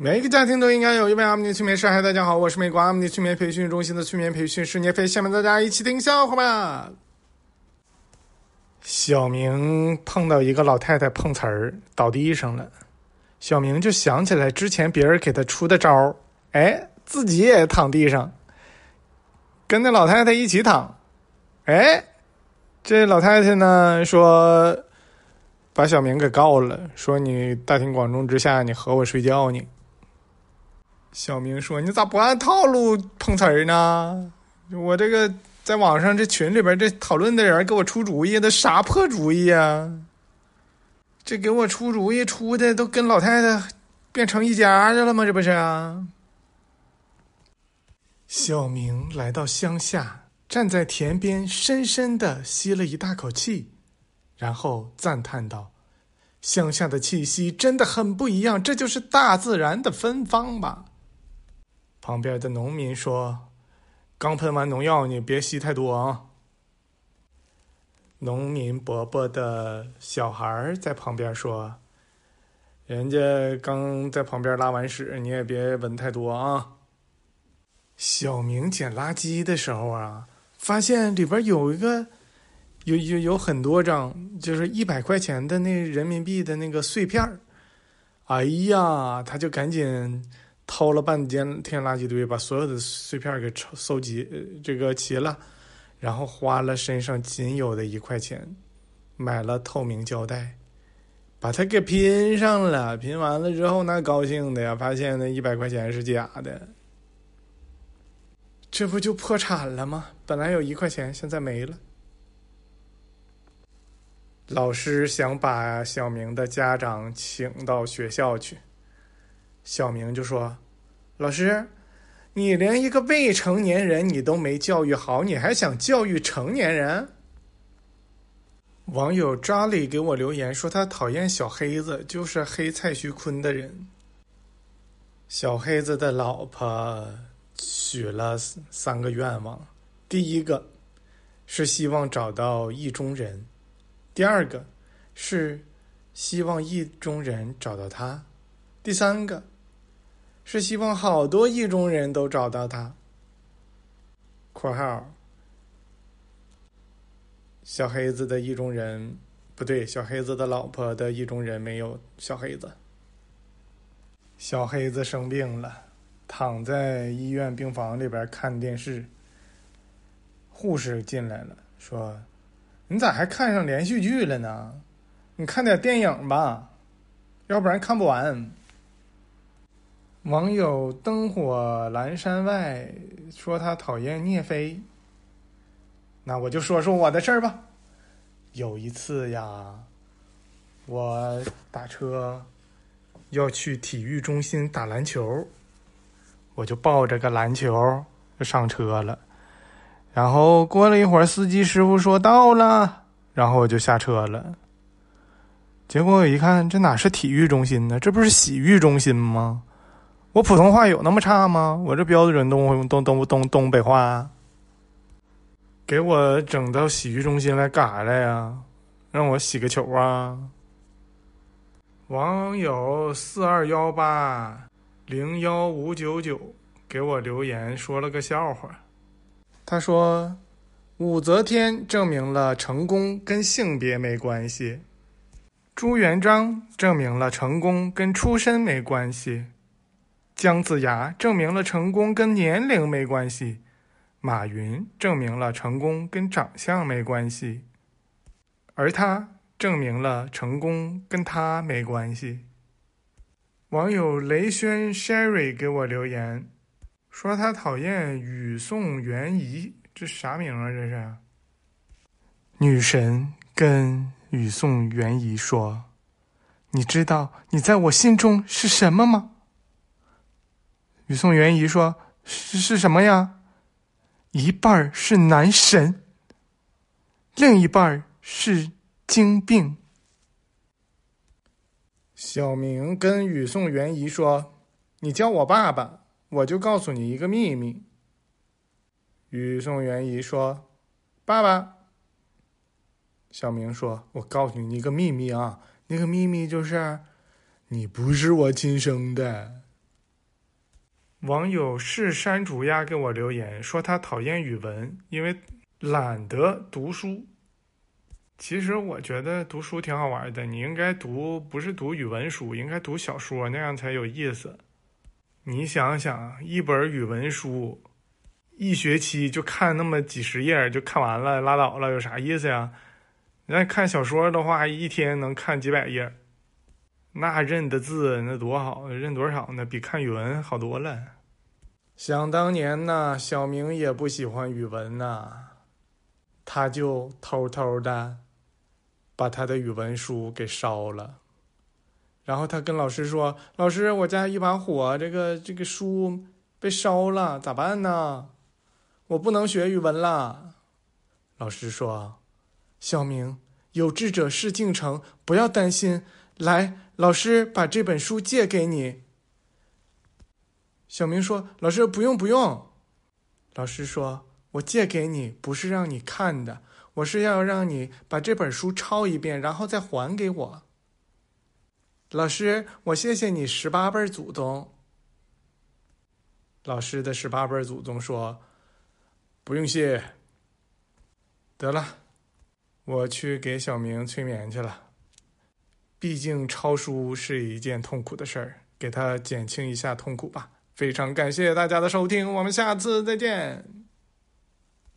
每一个家庭都应该有一位阿姆尼催眠师。嗨，大家好，我是美国阿姆尼催眠培训中心的催眠培训师聂飞。下面大家一起听笑话吧。小明碰到一个老太太碰瓷儿倒地上了，小明就想起来之前别人给他出的招儿，哎，自己也躺地上，跟那老太太一起躺。哎，这老太太呢说，把小明给告了，说你大庭广众之下你和我睡觉呢。小明说：“你咋不按套路碰瓷儿呢？我这个在网上这群里边这讨论的人给我出主意，那啥破主意呀？这给我出主意出的都跟老太太变成一家去了吗？这不是？”小明来到乡下，站在田边，深深的吸了一大口气，然后赞叹道：“乡下的气息真的很不一样，这就是大自然的芬芳吧。”旁边的农民说：“刚喷完农药，你别吸太多啊。”农民伯伯的小孩在旁边说：“人家刚在旁边拉完屎，你也别闻太多啊。”小明捡垃圾的时候啊，发现里边有一个有有有很多张，就是一百块钱的那人民币的那个碎片儿哎呀，他就赶紧。掏了半间天垃圾堆，把所有的碎片给收收集，这个齐了，然后花了身上仅有的一块钱，买了透明胶带，把它给拼上了。拼完了之后，那高兴的呀，发现那一百块钱是假的，这不就破产了吗？本来有一块钱，现在没了。老师想把小明的家长请到学校去。小明就说：“老师，你连一个未成年人你都没教育好，你还想教育成年人？”网友扎里给我留言说他讨厌小黑子，就是黑蔡徐坤的人。小黑子的老婆许了三个愿望，第一个是希望找到意中人，第二个是希望意中人找到他，第三个。是希望好多意中人都找到他。（括号）小黑子的意中人不对，小黑子的老婆的意中人没有小黑子。小黑子生病了，躺在医院病房里边看电视。护士进来了，说：“你咋还看上连续剧了呢？你看点电影吧，要不然看不完。”网友灯火阑珊外说他讨厌聂飞，那我就说说我的事儿吧。有一次呀，我打车要去体育中心打篮球，我就抱着个篮球就上车了。然后过了一会儿，司机师傅说到了，然后我就下车了。结果我一看，这哪是体育中心呢？这不是洗浴中心吗？我普通话有那么差吗？我这标准东东东东东北话，给我整到洗浴中心来干啥来呀？让我洗个球啊！网友四二幺八零幺五九九给我留言说了个笑话，他说：“武则天证明了成功跟性别没关系，朱元璋证明了成功跟出身没关系。”姜子牙证明了成功跟年龄没关系，马云证明了成功跟长相没关系，而他证明了成功跟他没关系。网友雷轩 Sherry 给我留言，说他讨厌雨宋元仪，这啥名啊？这是女神跟雨宋元仪说：“你知道你在我心中是什么吗？”雨宋元仪说：“是是什么呀？一半是男神，另一半是精病。”小明跟雨宋元仪说：“你叫我爸爸，我就告诉你一个秘密。”雨宋元仪说：“爸爸。”小明说：“我告诉你一个秘密啊，那个秘密就是，你不是我亲生的。”网友是山竹鸭给我留言说他讨厌语文，因为懒得读书。其实我觉得读书挺好玩的，你应该读不是读语文书，应该读小说，那样才有意思。你想想，一本语文书，一学期就看那么几十页就看完了，拉倒了，有啥意思呀？那看小说的话，一天能看几百页，那认的字那多好，认多少呢？比看语文好多了。想当年呢，小明也不喜欢语文呐，他就偷偷的。把他的语文书给烧了，然后他跟老师说：“老师，我家一把火，这个这个书被烧了，咋办呢？我不能学语文了。”老师说：“小明，有志者事竟成，不要担心。来，老师把这本书借给你。”小明说：“老师，不用不用。”老师说：“我借给你，不是让你看的。”我是要让你把这本书抄一遍，然后再还给我。老师，我谢谢你十八辈祖宗。老师的十八辈祖宗说：“不用谢。”得了，我去给小明催眠去了。毕竟抄书是一件痛苦的事儿，给他减轻一下痛苦吧。非常感谢大家的收听，我们下次再见。